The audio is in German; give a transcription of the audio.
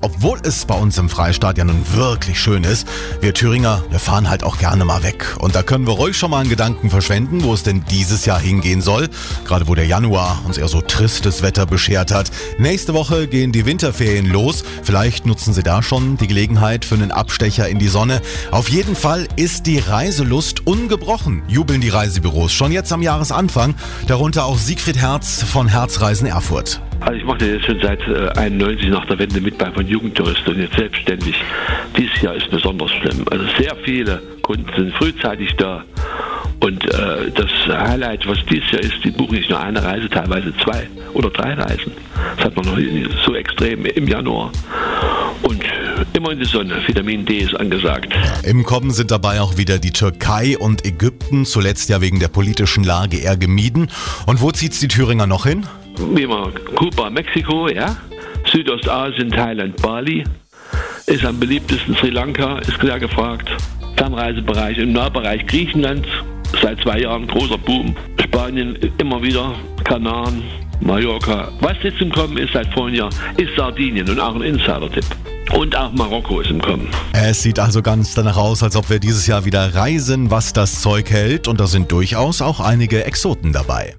Obwohl es bei uns im Freistaat ja nun wirklich schön ist, wir Thüringer, wir fahren halt auch gerne mal weg. Und da können wir ruhig schon mal einen Gedanken verschwenden, wo es denn dieses Jahr hingehen soll. Gerade wo der Januar uns eher so tristes Wetter beschert hat. Nächste Woche gehen die Winterferien los. Vielleicht nutzen Sie da schon die Gelegenheit für einen Abstecher in die Sonne. Auf jeden Fall ist die Reiselust ungebrochen, jubeln die Reisebüros schon jetzt am Jahresanfang. Darunter auch Siegfried Herz von Herzreisen Erfurt. Also ich mache jetzt schon seit äh, 91 nach der Wende mit bei von Jugendtouristen und jetzt selbstständig. Dieses Jahr ist besonders schlimm. Also sehr viele Kunden sind frühzeitig da. Und äh, das Highlight, was dieses Jahr ist, die buchen nicht nur eine Reise, teilweise zwei oder drei Reisen. Das hat man noch nie so extrem im Januar. Und immer in die Sonne. Vitamin D ist angesagt. Im Kommen sind dabei auch wieder die Türkei und Ägypten, zuletzt ja wegen der politischen Lage eher gemieden. Und wo zieht's die Thüringer noch hin? Wie immer, Kuba, Mexiko, ja. Südostasien, Thailand, Bali. Ist am beliebtesten Sri Lanka, ist sehr gefragt. Fernreisebereich, im Nahbereich Griechenland, seit zwei Jahren großer Boom. Spanien immer wieder, Kanaren, Mallorca. Was jetzt im Kommen ist seit vorhin Jahr, ist Sardinien und auch ein Insider-Tipp. Und auch Marokko ist im Kommen. Es sieht also ganz danach aus, als ob wir dieses Jahr wieder reisen, was das Zeug hält. Und da sind durchaus auch einige Exoten dabei.